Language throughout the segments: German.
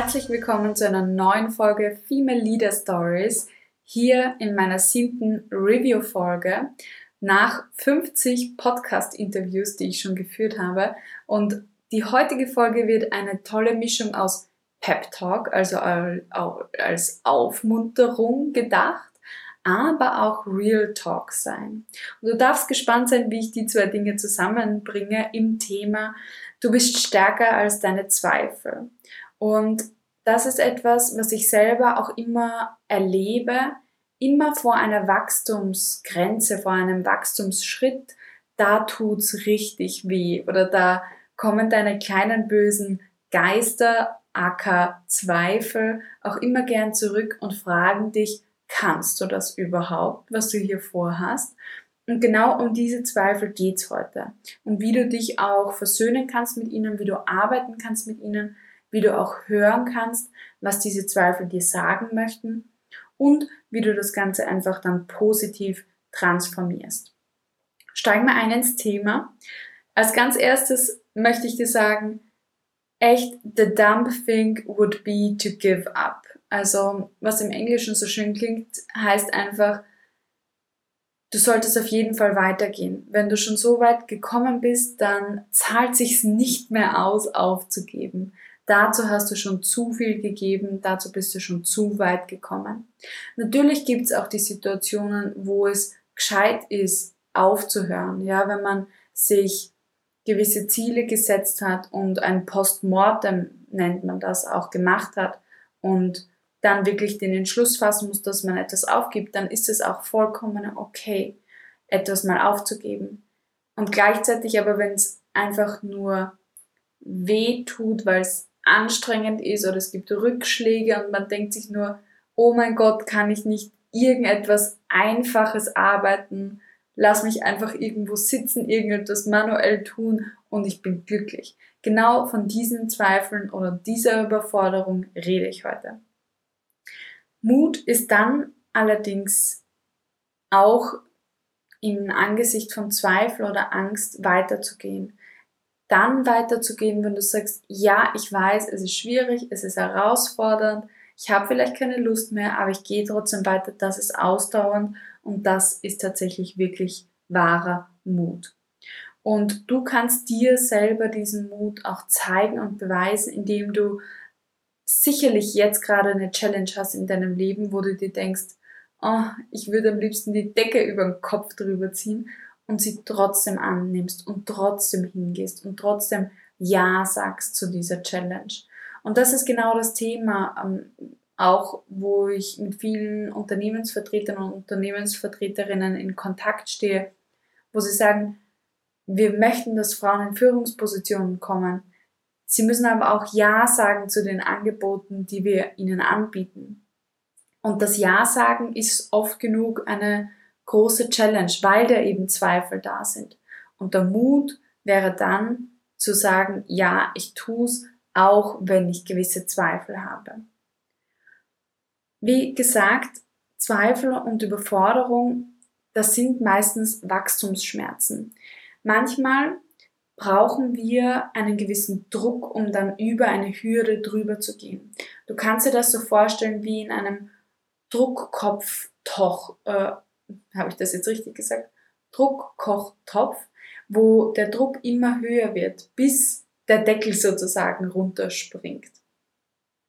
Herzlich willkommen zu einer neuen Folge Female Leader Stories hier in meiner siebten Review-Folge nach 50 Podcast-Interviews, die ich schon geführt habe. Und die heutige Folge wird eine tolle Mischung aus Pep Talk, also als Aufmunterung gedacht, aber auch Real Talk sein. Und du darfst gespannt sein, wie ich die zwei Dinge zusammenbringe im Thema Du bist stärker als deine Zweifel. Und das ist etwas, was ich selber auch immer erlebe, immer vor einer Wachstumsgrenze, vor einem Wachstumsschritt, da tut's richtig weh oder da kommen deine kleinen bösen Geister, aka Zweifel, auch immer gern zurück und fragen dich, kannst du das überhaupt, was du hier vorhast? Und genau um diese Zweifel geht's heute. Und wie du dich auch versöhnen kannst mit ihnen, wie du arbeiten kannst mit ihnen, wie du auch hören kannst, was diese Zweifel dir sagen möchten und wie du das Ganze einfach dann positiv transformierst. Steigen wir ein ins Thema. Als ganz erstes möchte ich dir sagen, echt, the dumb thing would be to give up. Also, was im Englischen so schön klingt, heißt einfach, du solltest auf jeden Fall weitergehen. Wenn du schon so weit gekommen bist, dann zahlt sich's nicht mehr aus, aufzugeben. Dazu hast du schon zu viel gegeben, dazu bist du schon zu weit gekommen. Natürlich gibt's auch die Situationen, wo es gescheit ist, aufzuhören. Ja, wenn man sich gewisse Ziele gesetzt hat und ein Postmortem nennt man das auch gemacht hat und dann wirklich den Entschluss fassen muss, dass man etwas aufgibt, dann ist es auch vollkommen okay, etwas mal aufzugeben. Und gleichzeitig aber, wenn es einfach nur weh tut, weil es anstrengend ist oder es gibt Rückschläge und man denkt sich nur, oh mein Gott, kann ich nicht irgendetwas Einfaches arbeiten, lass mich einfach irgendwo sitzen, irgendetwas manuell tun und ich bin glücklich. Genau von diesen Zweifeln oder dieser Überforderung rede ich heute. Mut ist dann allerdings auch im Angesicht von Zweifel oder Angst weiterzugehen. Dann weiterzugehen, wenn du sagst, ja, ich weiß, es ist schwierig, es ist herausfordernd, ich habe vielleicht keine Lust mehr, aber ich gehe trotzdem weiter, das ist ausdauernd und das ist tatsächlich wirklich wahrer Mut. Und du kannst dir selber diesen Mut auch zeigen und beweisen, indem du sicherlich jetzt gerade eine Challenge hast in deinem Leben, wo du dir denkst, oh, ich würde am liebsten die Decke über den Kopf drüber ziehen und sie trotzdem annimmst und trotzdem hingehst und trotzdem Ja sagst zu dieser Challenge. Und das ist genau das Thema, ähm, auch wo ich mit vielen Unternehmensvertretern und Unternehmensvertreterinnen in Kontakt stehe, wo sie sagen, wir möchten, dass Frauen in Führungspositionen kommen, Sie müssen aber auch Ja sagen zu den Angeboten, die wir ihnen anbieten. Und das Ja sagen ist oft genug eine große Challenge, weil da eben Zweifel da sind. Und der Mut wäre dann zu sagen, ja, ich tue es, auch wenn ich gewisse Zweifel habe. Wie gesagt, Zweifel und Überforderung, das sind meistens Wachstumsschmerzen. Manchmal brauchen wir einen gewissen Druck, um dann über eine Hürde drüber zu gehen. Du kannst dir das so vorstellen wie in einem Druckkopftopf, äh, habe ich das jetzt richtig gesagt? Druckkochtopf, wo der Druck immer höher wird, bis der Deckel sozusagen runterspringt.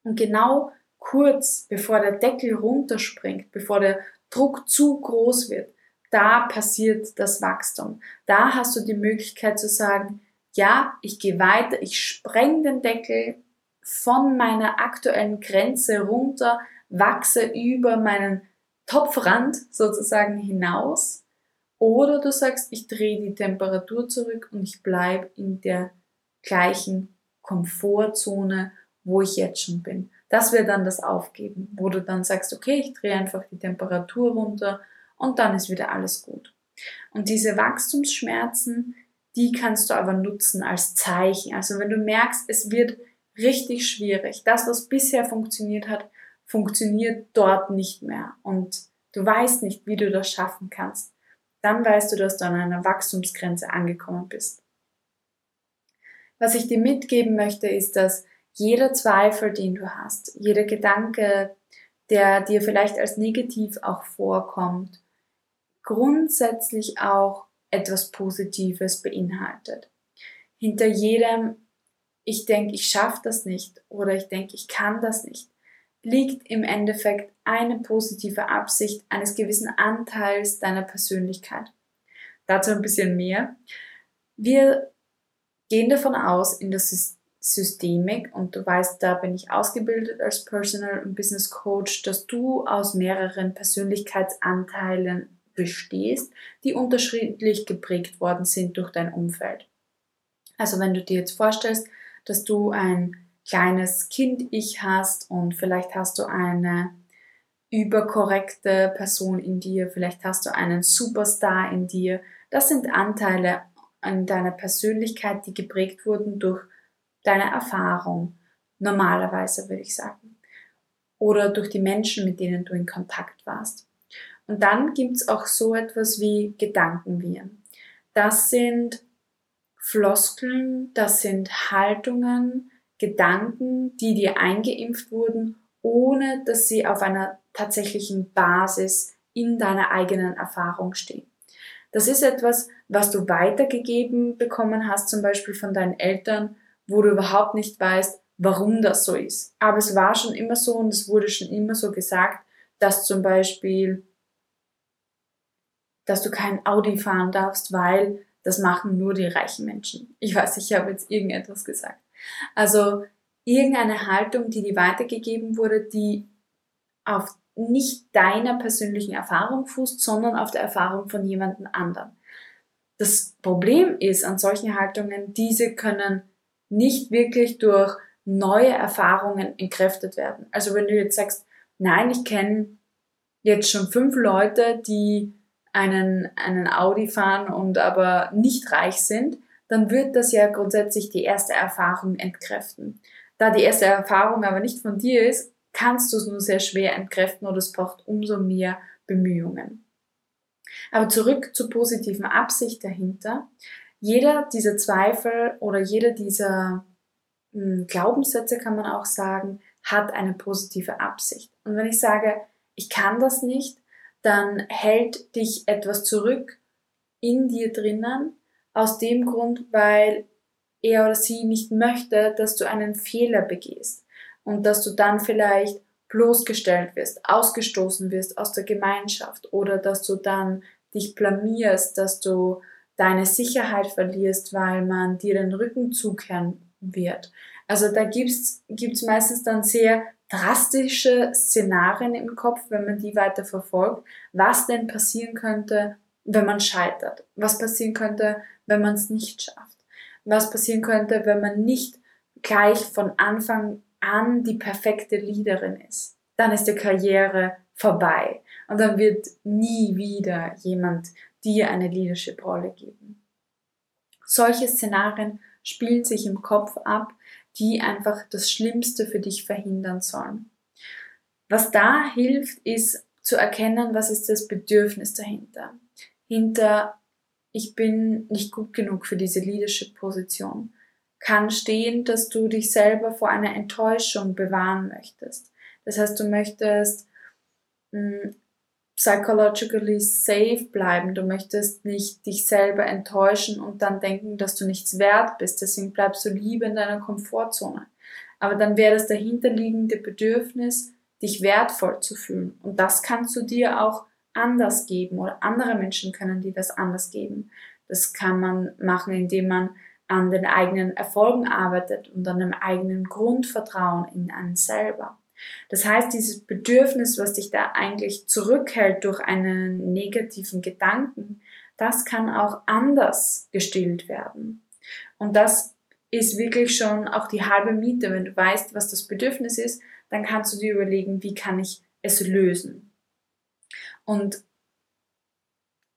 Und genau kurz bevor der Deckel runterspringt, bevor der Druck zu groß wird, da passiert das Wachstum. Da hast du die Möglichkeit zu sagen, ja, ich gehe weiter, ich spreng den Deckel von meiner aktuellen Grenze runter, wachse über meinen Topfrand sozusagen hinaus. Oder du sagst, ich drehe die Temperatur zurück und ich bleibe in der gleichen Komfortzone, wo ich jetzt schon bin. Das wäre dann das Aufgeben, wo du dann sagst, okay, ich drehe einfach die Temperatur runter und dann ist wieder alles gut. Und diese Wachstumsschmerzen, die kannst du aber nutzen als Zeichen. Also wenn du merkst, es wird richtig schwierig, das, was bisher funktioniert hat, funktioniert dort nicht mehr und du weißt nicht, wie du das schaffen kannst, dann weißt du, dass du an einer Wachstumsgrenze angekommen bist. Was ich dir mitgeben möchte, ist, dass jeder Zweifel, den du hast, jeder Gedanke, der dir vielleicht als negativ auch vorkommt, grundsätzlich auch etwas Positives beinhaltet. Hinter jedem, ich denke, ich schaffe das nicht oder ich denke, ich kann das nicht, liegt im Endeffekt eine positive Absicht eines gewissen Anteils deiner Persönlichkeit. Dazu ein bisschen mehr. Wir gehen davon aus, in der Systemik, und du weißt, da bin ich ausgebildet als Personal und Business Coach, dass du aus mehreren Persönlichkeitsanteilen bestehst, die unterschiedlich geprägt worden sind durch dein Umfeld. Also wenn du dir jetzt vorstellst, dass du ein kleines Kind-Ich hast und vielleicht hast du eine überkorrekte Person in dir, vielleicht hast du einen Superstar in dir. Das sind Anteile in deiner Persönlichkeit, die geprägt wurden durch deine Erfahrung, normalerweise würde ich sagen. Oder durch die Menschen, mit denen du in Kontakt warst. Und dann gibt's auch so etwas wie Gedankenviren. Das sind Floskeln, das sind Haltungen, Gedanken, die dir eingeimpft wurden, ohne dass sie auf einer tatsächlichen Basis in deiner eigenen Erfahrung stehen. Das ist etwas, was du weitergegeben bekommen hast, zum Beispiel von deinen Eltern, wo du überhaupt nicht weißt, warum das so ist. Aber es war schon immer so und es wurde schon immer so gesagt, dass zum Beispiel, dass du kein Audi fahren darfst, weil das machen nur die reichen Menschen. Ich weiß, ich habe jetzt irgendetwas gesagt. Also irgendeine Haltung, die dir weitergegeben wurde, die auf nicht deiner persönlichen Erfahrung fußt, sondern auf der Erfahrung von jemandem anderen. Das Problem ist an solchen Haltungen, diese können nicht wirklich durch neue Erfahrungen entkräftet werden. Also wenn du jetzt sagst, nein, ich kenne jetzt schon fünf Leute, die einen, einen Audi fahren und aber nicht reich sind, dann wird das ja grundsätzlich die erste Erfahrung entkräften. Da die erste Erfahrung aber nicht von dir ist, kannst du es nur sehr schwer entkräften oder es braucht umso mehr Bemühungen. Aber zurück zur positiven Absicht dahinter. Jeder dieser Zweifel oder jeder dieser hm, Glaubenssätze, kann man auch sagen, hat eine positive Absicht. Und wenn ich sage, ich kann das nicht, dann hält dich etwas zurück in dir drinnen, aus dem Grund, weil er oder sie nicht möchte, dass du einen Fehler begehst und dass du dann vielleicht bloßgestellt wirst, ausgestoßen wirst aus der Gemeinschaft oder dass du dann dich blamierst, dass du deine Sicherheit verlierst, weil man dir den Rücken zukehren wird. Also da gibt's gibt's meistens dann sehr drastische Szenarien im Kopf, wenn man die weiter verfolgt, was denn passieren könnte, wenn man scheitert, was passieren könnte, wenn man es nicht schafft, was passieren könnte, wenn man nicht gleich von Anfang an die perfekte Leaderin ist. Dann ist die Karriere vorbei und dann wird nie wieder jemand dir eine Leadership-Rolle geben. Solche Szenarien spielen sich im Kopf ab die einfach das Schlimmste für dich verhindern sollen. Was da hilft, ist zu erkennen, was ist das Bedürfnis dahinter. Hinter ich bin nicht gut genug für diese Leadership-Position kann stehen, dass du dich selber vor einer Enttäuschung bewahren möchtest. Das heißt, du möchtest hm, psychologically safe bleiben. Du möchtest nicht dich selber enttäuschen und dann denken, dass du nichts wert bist. Deswegen bleibst du lieber in deiner Komfortzone. Aber dann wäre das dahinterliegende Bedürfnis, dich wertvoll zu fühlen. Und das kannst du dir auch anders geben oder andere Menschen können dir das anders geben. Das kann man machen, indem man an den eigenen Erfolgen arbeitet und an dem eigenen Grundvertrauen in einen selber. Das heißt, dieses Bedürfnis, was dich da eigentlich zurückhält durch einen negativen Gedanken, das kann auch anders gestillt werden. Und das ist wirklich schon auch die halbe Miete. Wenn du weißt, was das Bedürfnis ist, dann kannst du dir überlegen, wie kann ich es lösen. Und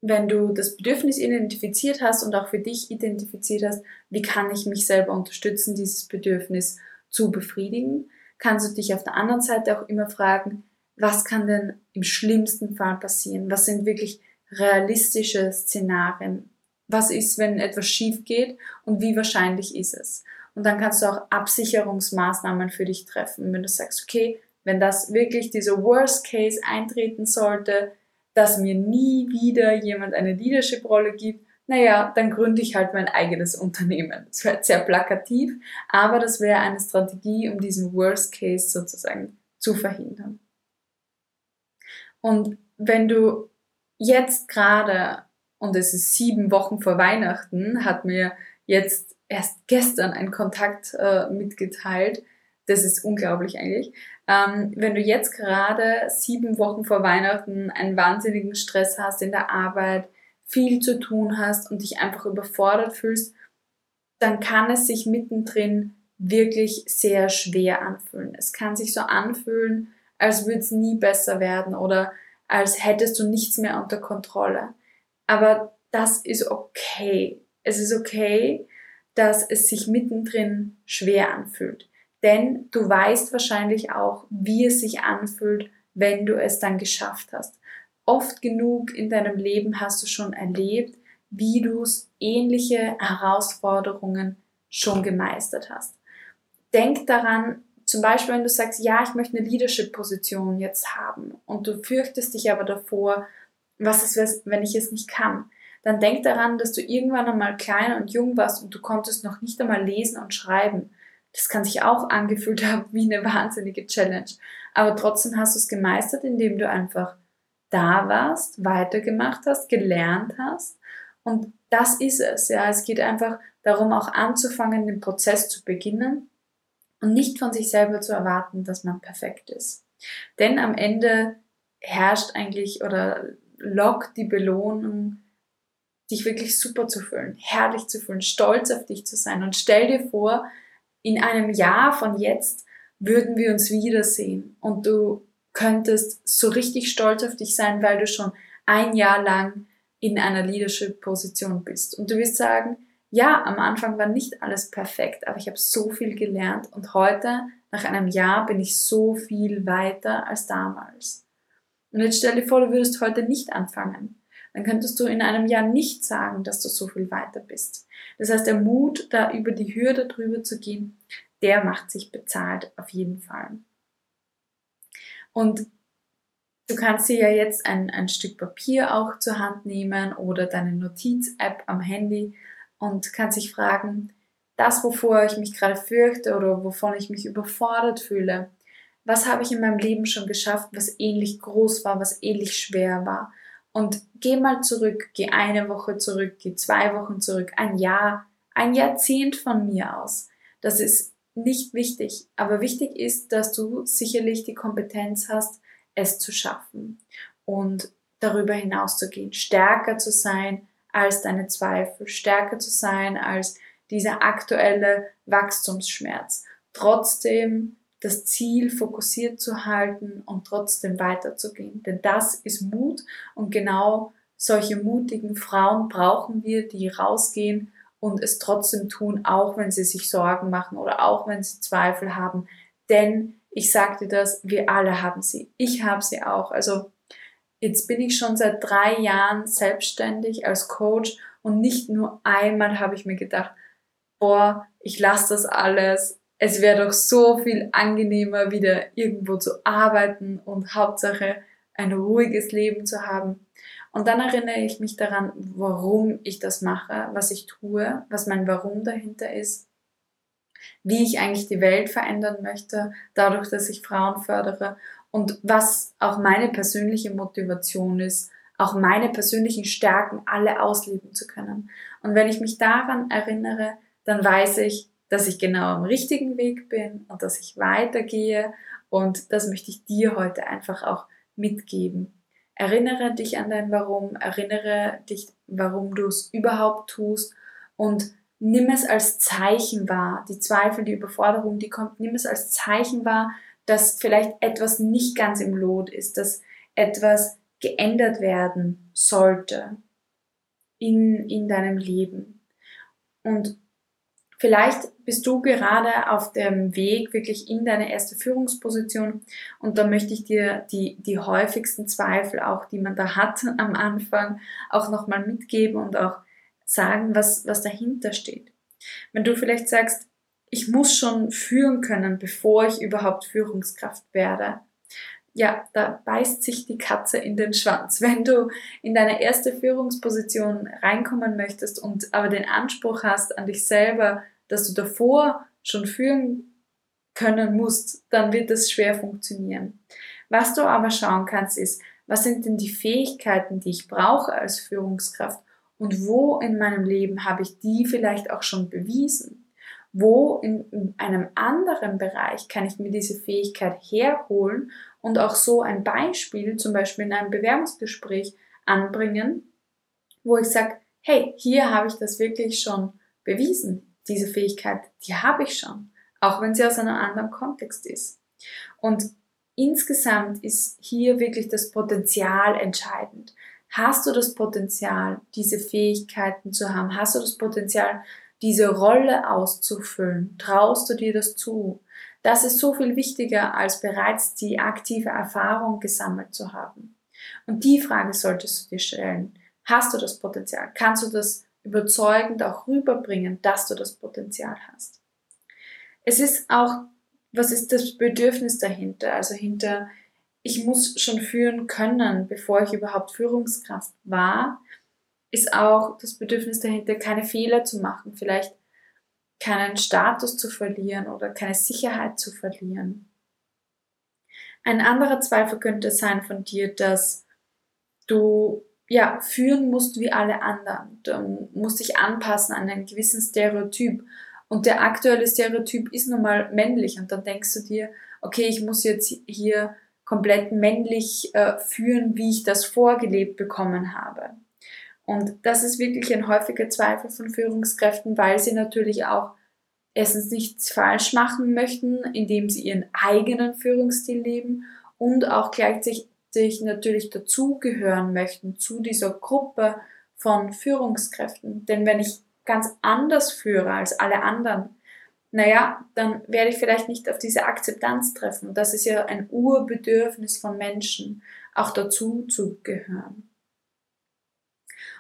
wenn du das Bedürfnis identifiziert hast und auch für dich identifiziert hast, wie kann ich mich selber unterstützen, dieses Bedürfnis zu befriedigen, kannst du dich auf der anderen Seite auch immer fragen, was kann denn im schlimmsten Fall passieren? Was sind wirklich realistische Szenarien? Was ist, wenn etwas schief geht und wie wahrscheinlich ist es? Und dann kannst du auch Absicherungsmaßnahmen für dich treffen. Wenn du sagst, okay, wenn das wirklich dieser Worst Case eintreten sollte, dass mir nie wieder jemand eine Leadership-Rolle gibt, naja, dann gründe ich halt mein eigenes Unternehmen. Das wäre sehr plakativ, aber das wäre eine Strategie, um diesen Worst Case sozusagen zu verhindern. Und wenn du jetzt gerade, und es ist sieben Wochen vor Weihnachten, hat mir jetzt erst gestern ein Kontakt äh, mitgeteilt, das ist unglaublich eigentlich. Ähm, wenn du jetzt gerade sieben Wochen vor Weihnachten einen wahnsinnigen Stress hast in der Arbeit, viel zu tun hast und dich einfach überfordert fühlst, dann kann es sich mittendrin wirklich sehr schwer anfühlen. Es kann sich so anfühlen, als würde es nie besser werden oder als hättest du nichts mehr unter Kontrolle. Aber das ist okay. Es ist okay, dass es sich mittendrin schwer anfühlt. Denn du weißt wahrscheinlich auch, wie es sich anfühlt, wenn du es dann geschafft hast. Oft genug in deinem Leben hast du schon erlebt, wie du ähnliche Herausforderungen schon gemeistert hast. Denk daran, zum Beispiel, wenn du sagst, ja, ich möchte eine Leadership-Position jetzt haben und du fürchtest dich aber davor, was ist, wenn ich es nicht kann, dann denk daran, dass du irgendwann einmal klein und jung warst und du konntest noch nicht einmal lesen und schreiben. Das kann sich auch angefühlt haben wie eine wahnsinnige Challenge. Aber trotzdem hast du es gemeistert, indem du einfach da warst, weitergemacht hast, gelernt hast. Und das ist es. Ja, es geht einfach darum, auch anzufangen, den Prozess zu beginnen und nicht von sich selber zu erwarten, dass man perfekt ist. Denn am Ende herrscht eigentlich oder lockt die Belohnung, dich wirklich super zu fühlen, herrlich zu fühlen, stolz auf dich zu sein. Und stell dir vor, in einem Jahr von jetzt würden wir uns wiedersehen und du könntest so richtig stolz auf dich sein, weil du schon ein Jahr lang in einer Leadership-Position bist. Und du wirst sagen, ja, am Anfang war nicht alles perfekt, aber ich habe so viel gelernt und heute, nach einem Jahr, bin ich so viel weiter als damals. Und jetzt stell dir vor, du würdest heute nicht anfangen. Dann könntest du in einem Jahr nicht sagen, dass du so viel weiter bist. Das heißt, der Mut, da über die Hürde drüber zu gehen, der macht sich bezahlt auf jeden Fall. Und du kannst dir ja jetzt ein, ein Stück Papier auch zur Hand nehmen oder deine Notiz-App am Handy und kannst dich fragen, das, wovor ich mich gerade fürchte oder wovon ich mich überfordert fühle, was habe ich in meinem Leben schon geschafft, was ähnlich groß war, was ähnlich schwer war. Und geh mal zurück, geh eine Woche zurück, geh zwei Wochen zurück, ein Jahr, ein Jahrzehnt von mir aus. Das ist nicht wichtig, aber wichtig ist, dass du sicherlich die Kompetenz hast, es zu schaffen und darüber hinaus zu gehen, stärker zu sein als deine Zweifel, stärker zu sein als dieser aktuelle Wachstumsschmerz. Trotzdem das Ziel fokussiert zu halten und trotzdem weiterzugehen. Denn das ist Mut und genau solche mutigen Frauen brauchen wir, die rausgehen und es trotzdem tun, auch wenn sie sich Sorgen machen oder auch wenn sie Zweifel haben. Denn ich sagte das, wir alle haben sie. Ich habe sie auch. Also jetzt bin ich schon seit drei Jahren selbstständig als Coach und nicht nur einmal habe ich mir gedacht, boah, ich lasse das alles. Es wäre doch so viel angenehmer, wieder irgendwo zu arbeiten und Hauptsache ein ruhiges Leben zu haben. Und dann erinnere ich mich daran, warum ich das mache, was ich tue, was mein Warum dahinter ist, wie ich eigentlich die Welt verändern möchte, dadurch, dass ich Frauen fördere und was auch meine persönliche Motivation ist, auch meine persönlichen Stärken alle ausleben zu können. Und wenn ich mich daran erinnere, dann weiß ich, dass ich genau am richtigen Weg bin und dass ich weitergehe und das möchte ich dir heute einfach auch mitgeben. Erinnere dich an dein Warum, erinnere dich, warum du es überhaupt tust und nimm es als Zeichen wahr. Die Zweifel, die Überforderung, die kommt, nimm es als Zeichen wahr, dass vielleicht etwas nicht ganz im Lot ist, dass etwas geändert werden sollte in, in deinem Leben. Und Vielleicht bist du gerade auf dem Weg wirklich in deine erste Führungsposition und da möchte ich dir die, die häufigsten Zweifel auch, die man da hat am Anfang, auch nochmal mitgeben und auch sagen, was, was dahinter steht. Wenn du vielleicht sagst, ich muss schon führen können, bevor ich überhaupt Führungskraft werde. Ja, da beißt sich die Katze in den Schwanz. Wenn du in deine erste Führungsposition reinkommen möchtest und aber den Anspruch hast an dich selber, dass du davor schon führen können musst, dann wird das schwer funktionieren. Was du aber schauen kannst, ist, was sind denn die Fähigkeiten, die ich brauche als Führungskraft und wo in meinem Leben habe ich die vielleicht auch schon bewiesen? wo in einem anderen Bereich kann ich mir diese Fähigkeit herholen und auch so ein Beispiel, zum Beispiel in einem Bewerbungsgespräch anbringen, wo ich sage, hey, hier habe ich das wirklich schon bewiesen. Diese Fähigkeit, die habe ich schon, auch wenn sie aus einem anderen Kontext ist. Und insgesamt ist hier wirklich das Potenzial entscheidend. Hast du das Potenzial, diese Fähigkeiten zu haben? Hast du das Potenzial, diese Rolle auszufüllen? Traust du dir das zu? Das ist so viel wichtiger, als bereits die aktive Erfahrung gesammelt zu haben. Und die Frage solltest du dir stellen. Hast du das Potenzial? Kannst du das überzeugend auch rüberbringen, dass du das Potenzial hast? Es ist auch, was ist das Bedürfnis dahinter? Also hinter, ich muss schon führen können, bevor ich überhaupt Führungskraft war ist auch das Bedürfnis dahinter, keine Fehler zu machen, vielleicht keinen Status zu verlieren oder keine Sicherheit zu verlieren. Ein anderer Zweifel könnte sein von dir, dass du ja führen musst wie alle anderen. Du musst dich anpassen an einen gewissen Stereotyp. Und der aktuelle Stereotyp ist nun mal männlich. Und dann denkst du dir, okay, ich muss jetzt hier komplett männlich äh, führen, wie ich das vorgelebt bekommen habe. Und das ist wirklich ein häufiger Zweifel von Führungskräften, weil sie natürlich auch erstens nichts falsch machen möchten, indem sie ihren eigenen Führungsstil leben und auch gleichzeitig natürlich dazugehören möchten zu dieser Gruppe von Führungskräften. Denn wenn ich ganz anders führe als alle anderen, naja, dann werde ich vielleicht nicht auf diese Akzeptanz treffen. Und das ist ja ein Urbedürfnis von Menschen, auch dazu zu gehören.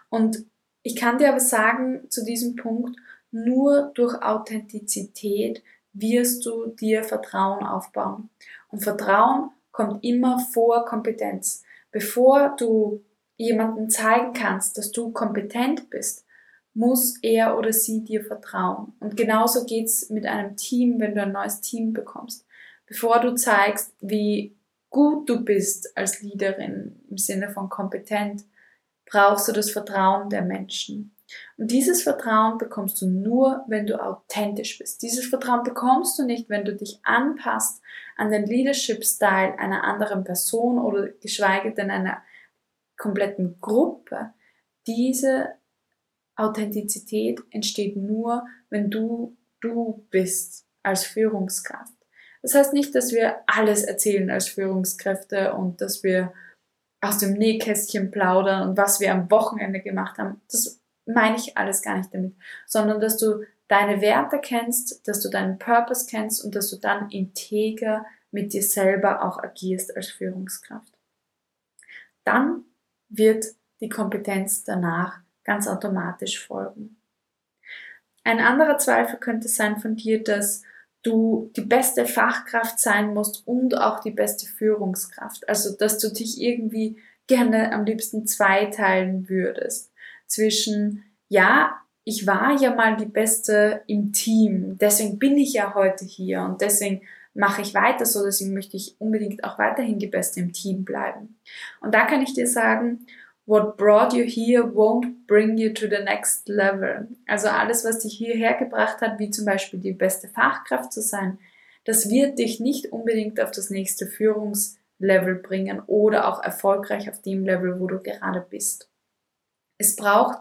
Und ich kann dir aber sagen, zu diesem Punkt, nur durch Authentizität wirst du dir Vertrauen aufbauen. Und Vertrauen kommt immer vor Kompetenz. Bevor du jemanden zeigen kannst, dass du kompetent bist, muss er oder sie dir vertrauen. Und genauso geht's mit einem Team, wenn du ein neues Team bekommst. Bevor du zeigst, wie gut du bist als Leaderin im Sinne von kompetent, brauchst du das Vertrauen der Menschen. Und dieses Vertrauen bekommst du nur, wenn du authentisch bist. Dieses Vertrauen bekommst du nicht, wenn du dich anpasst an den Leadership-Style einer anderen Person oder geschweige denn einer kompletten Gruppe. Diese Authentizität entsteht nur, wenn du du bist als Führungskraft. Das heißt nicht, dass wir alles erzählen als Führungskräfte und dass wir aus dem Nähkästchen plaudern und was wir am Wochenende gemacht haben. Das meine ich alles gar nicht damit, sondern dass du deine Werte kennst, dass du deinen Purpose kennst und dass du dann integer mit dir selber auch agierst als Führungskraft. Dann wird die Kompetenz danach ganz automatisch folgen. Ein anderer Zweifel könnte sein von dir, dass du die beste Fachkraft sein musst und auch die beste Führungskraft. Also, dass du dich irgendwie gerne am liebsten zweiteilen würdest. Zwischen, ja, ich war ja mal die Beste im Team, deswegen bin ich ja heute hier und deswegen mache ich weiter so, deswegen möchte ich unbedingt auch weiterhin die Beste im Team bleiben. Und da kann ich dir sagen, What brought you here won't bring you to the next level. Also alles, was dich hierher gebracht hat, wie zum Beispiel die beste Fachkraft zu sein, das wird dich nicht unbedingt auf das nächste Führungslevel bringen oder auch erfolgreich auf dem Level, wo du gerade bist. Es braucht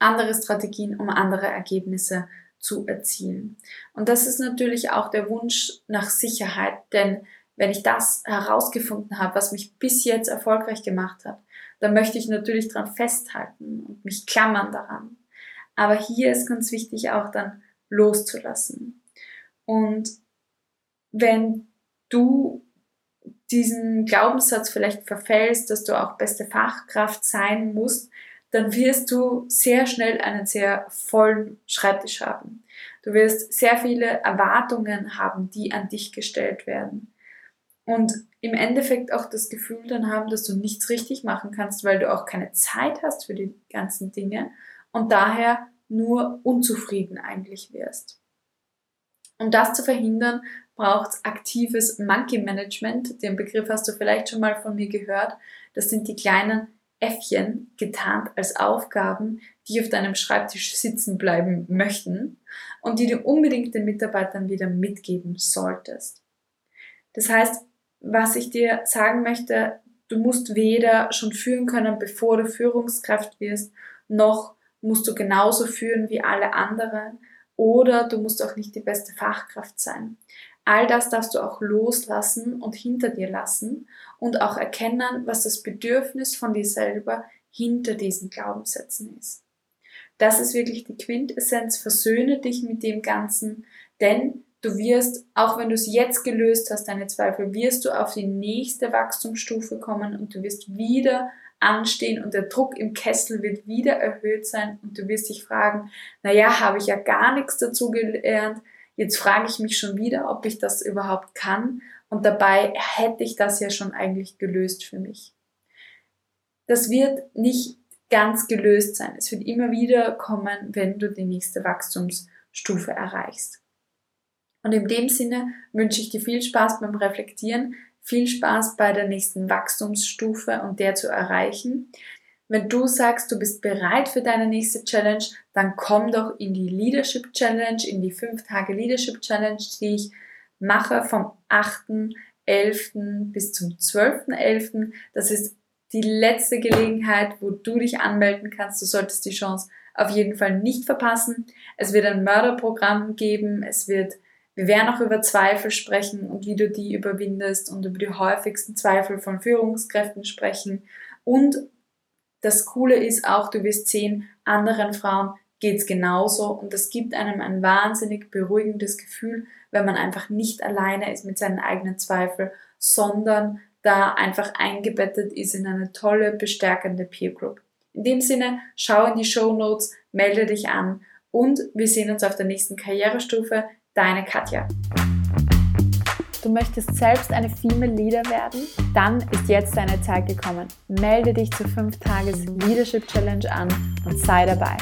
andere Strategien, um andere Ergebnisse zu erzielen. Und das ist natürlich auch der Wunsch nach Sicherheit, denn wenn ich das herausgefunden habe, was mich bis jetzt erfolgreich gemacht hat, dann möchte ich natürlich daran festhalten und mich klammern daran. Aber hier ist ganz wichtig auch dann loszulassen. Und wenn du diesen Glaubenssatz vielleicht verfällst, dass du auch beste Fachkraft sein musst, dann wirst du sehr schnell einen sehr vollen Schreibtisch haben. Du wirst sehr viele Erwartungen haben, die an dich gestellt werden. Und im Endeffekt auch das Gefühl dann haben, dass du nichts richtig machen kannst, weil du auch keine Zeit hast für die ganzen Dinge und daher nur unzufrieden eigentlich wirst. Um das zu verhindern, braucht es aktives Monkey Management. Den Begriff hast du vielleicht schon mal von mir gehört. Das sind die kleinen Äffchen getarnt als Aufgaben, die auf deinem Schreibtisch sitzen bleiben möchten und die du unbedingt den Mitarbeitern wieder mitgeben solltest. Das heißt, was ich dir sagen möchte, du musst weder schon führen können, bevor du Führungskraft wirst, noch musst du genauso führen wie alle anderen oder du musst auch nicht die beste Fachkraft sein. All das darfst du auch loslassen und hinter dir lassen und auch erkennen, was das Bedürfnis von dir selber hinter diesen Glaubenssätzen ist. Das ist wirklich die Quintessenz. Versöhne dich mit dem Ganzen, denn du wirst, auch wenn du es jetzt gelöst hast, deine Zweifel, wirst du auf die nächste Wachstumsstufe kommen und du wirst wieder anstehen und der Druck im Kessel wird wieder erhöht sein und du wirst dich fragen, naja, habe ich ja gar nichts dazu gelernt, Jetzt frage ich mich schon wieder, ob ich das überhaupt kann. Und dabei hätte ich das ja schon eigentlich gelöst für mich. Das wird nicht ganz gelöst sein. Es wird immer wieder kommen, wenn du die nächste Wachstumsstufe erreichst. Und in dem Sinne wünsche ich dir viel Spaß beim Reflektieren, viel Spaß bei der nächsten Wachstumsstufe und der zu erreichen. Wenn du sagst, du bist bereit für deine nächste Challenge, dann komm doch in die Leadership Challenge, in die 5 Tage Leadership Challenge, die ich mache vom 8.11. bis zum 12.11. Das ist die letzte Gelegenheit, wo du dich anmelden kannst. Du solltest die Chance auf jeden Fall nicht verpassen. Es wird ein Mörderprogramm geben. Es wird, wir werden auch über Zweifel sprechen und wie du die überwindest und über die häufigsten Zweifel von Führungskräften sprechen und das Coole ist auch, du wirst sehen, anderen Frauen geht's genauso und das gibt einem ein wahnsinnig beruhigendes Gefühl, wenn man einfach nicht alleine ist mit seinen eigenen Zweifeln, sondern da einfach eingebettet ist in eine tolle, bestärkende Peer Group. In dem Sinne, schau in die Show Notes, melde dich an und wir sehen uns auf der nächsten Karrierestufe. Deine Katja. Du möchtest selbst eine Female Leader werden? Dann ist jetzt deine Zeit gekommen. Melde dich zur 5 Tages Leadership Challenge an und sei dabei.